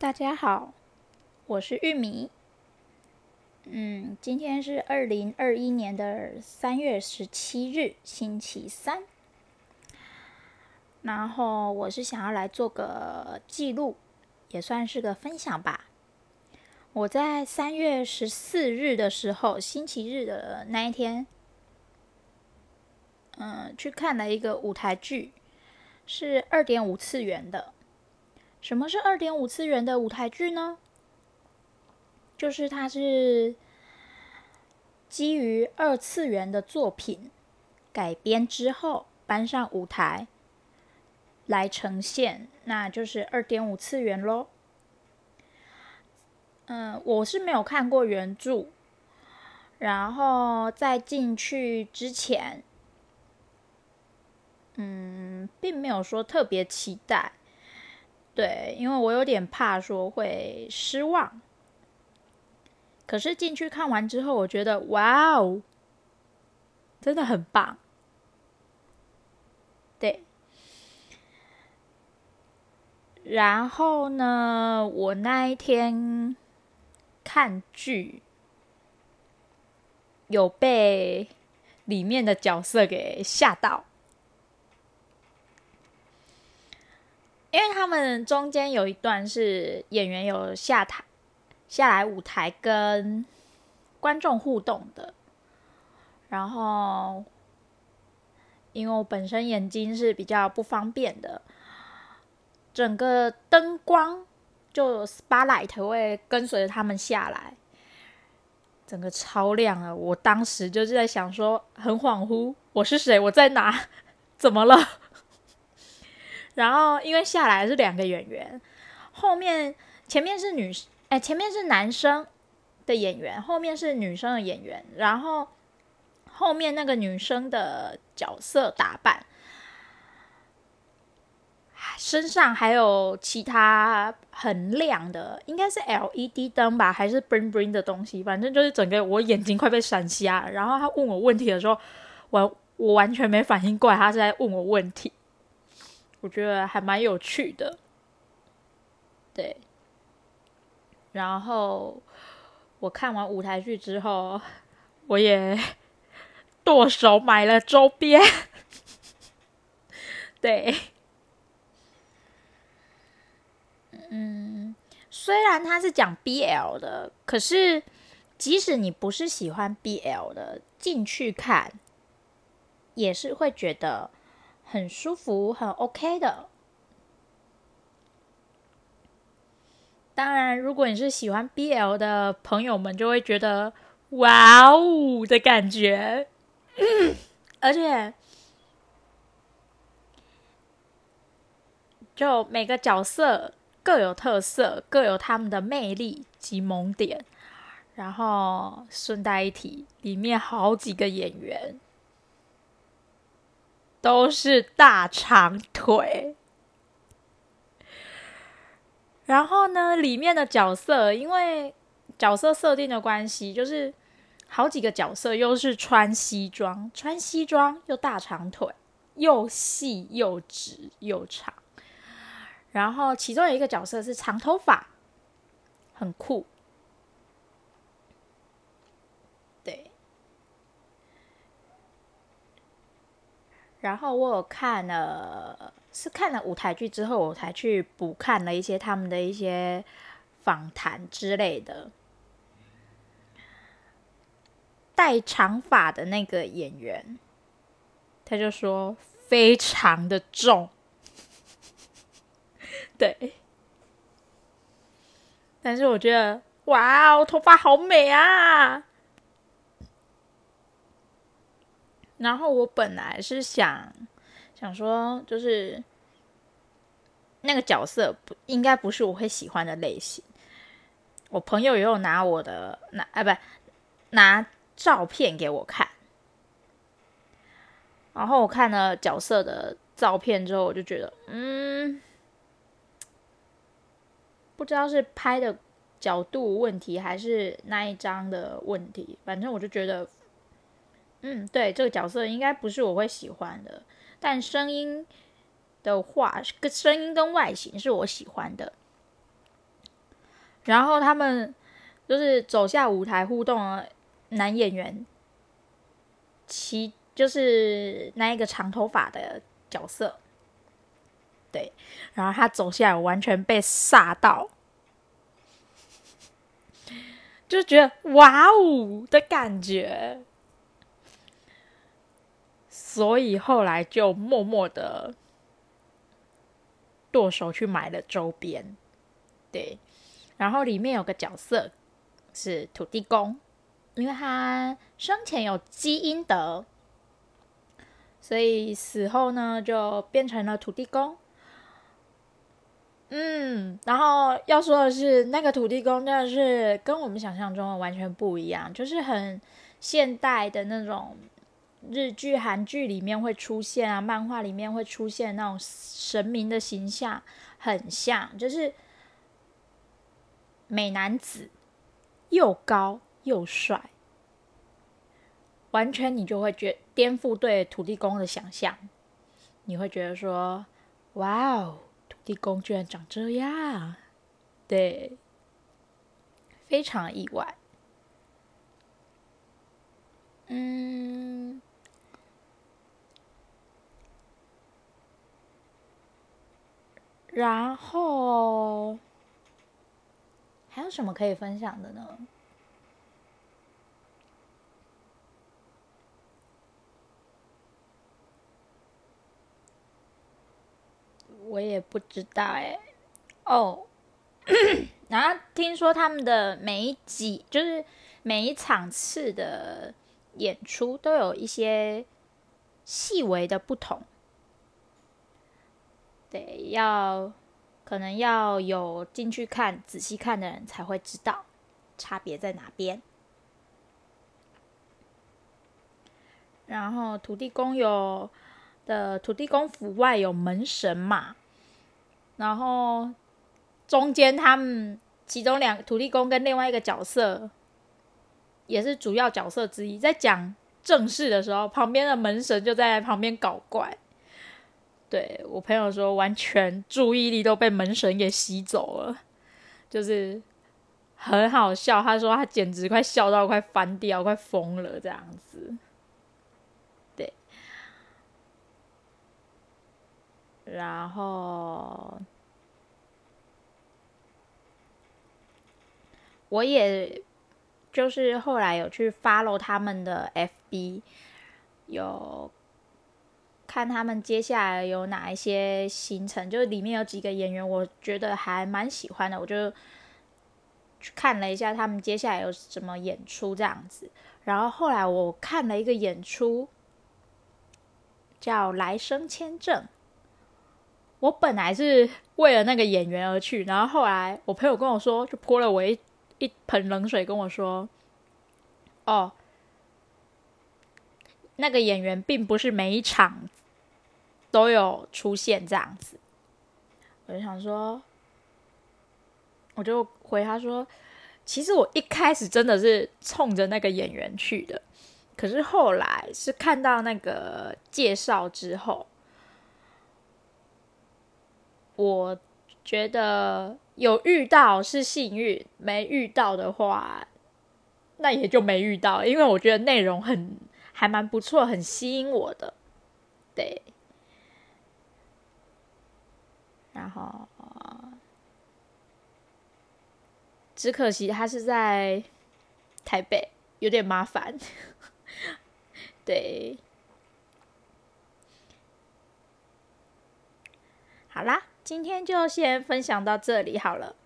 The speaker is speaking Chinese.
大家好，我是玉米。嗯，今天是二零二一年的三月十七日，星期三。然后我是想要来做个记录，也算是个分享吧。我在三月十四日的时候，星期日的那一天，嗯，去看了一个舞台剧，是二点五次元的。什么是二点五次元的舞台剧呢？就是它是基于二次元的作品改编之后搬上舞台来呈现，那就是二点五次元喽。嗯，我是没有看过原著，然后在进去之前，嗯，并没有说特别期待。对，因为我有点怕说会失望。可是进去看完之后，我觉得哇哦，真的很棒。对，然后呢，我那一天看剧，有被里面的角色给吓到。因为他们中间有一段是演员有下台、下来舞台跟观众互动的，然后因为我本身眼睛是比较不方便的，整个灯光就 spotlight 会跟随着他们下来，整个超亮了。我当时就是在想说，很恍惚，我是谁？我在哪？怎么了？然后，因为下来是两个演员，后面前面是女，哎，前面是男生的演员，后面是女生的演员。然后后面那个女生的角色打扮，身上还有其他很亮的，应该是 LED 灯吧，还是 bling bling 的东西，反正就是整个我眼睛快被闪瞎。然后他问我问题的时候，我我完全没反应过来，他是在问我问题。我觉得还蛮有趣的，对。然后我看完舞台剧之后，我也 剁手买了周边，对。嗯，虽然他是讲 BL 的，可是即使你不是喜欢 BL 的，进去看也是会觉得。很舒服，很 OK 的。当然，如果你是喜欢 BL 的朋友们，就会觉得“哇哦”的感觉。而且，就每个角色各有特色，各有他们的魅力及萌点。然后顺带一提，里面好几个演员。都是大长腿，然后呢，里面的角色因为角色设定的关系，就是好几个角色又是穿西装，穿西装又大长腿，又细又直又长，然后其中有一个角色是长头发，很酷。然后我有看了，是看了舞台剧之后，我才去补看了一些他们的一些访谈之类的。戴长发的那个演员，他就说非常的重，对。但是我觉得，哇哦，头发好美啊！然后我本来是想想说，就是那个角色不应该不是我会喜欢的类型。我朋友也有拿我的拿啊不拿照片给我看，然后我看了角色的照片之后，我就觉得嗯，不知道是拍的角度问题还是那一张的问题，反正我就觉得。嗯，对，这个角色应该不是我会喜欢的，但声音的话，跟声音跟外形是我喜欢的，然后他们就是走下舞台互动的男演员，其就是那一个长头发的角色，对，然后他走下来完全被煞到，就觉得哇哦的感觉。所以后来就默默的剁手去买了周边，对。然后里面有个角色是土地公，因为他生前有积阴德，所以死后呢就变成了土地公。嗯，然后要说的是，那个土地公真的是跟我们想象中的完全不一样，就是很现代的那种。日剧、韩剧里面会出现啊，漫画里面会出现那种神明的形象，很像，就是美男子，又高又帅，完全你就会觉颠覆对土地公的想象，你会觉得说，哇哦，土地公居然长这样，对，非常意外，嗯。然后还有什么可以分享的呢？我也不知道哎。哦，然后听说他们的每一集，就是每一场次的演出，都有一些细微的不同。对，要可能要有进去看、仔细看的人才会知道差别在哪边。然后土地公有的土地公府外有门神嘛，然后中间他们其中两土地公跟另外一个角色也是主要角色之一，在讲正事的时候，旁边的门神就在旁边搞怪。对，我朋友说，完全注意力都被门神给吸走了，就是很好笑。他说他简直快笑到快翻掉，快疯了这样子。对，然后我也就是后来有去 follow 他们的 FB，有。看他们接下来有哪一些行程，就是里面有几个演员，我觉得还蛮喜欢的，我就去看了一下他们接下来有什么演出这样子。然后后来我看了一个演出，叫《来生签证》。我本来是为了那个演员而去，然后后来我朋友跟我说，就泼了我一一盆冷水，跟我说：“哦，那个演员并不是每一场。”都有出现这样子，我就想说，我就回他说，其实我一开始真的是冲着那个演员去的，可是后来是看到那个介绍之后，我觉得有遇到是幸运，没遇到的话，那也就没遇到，因为我觉得内容很还蛮不错，很吸引我的，对。然后，只可惜他是在台北，有点麻烦。对，好啦，今天就先分享到这里好了。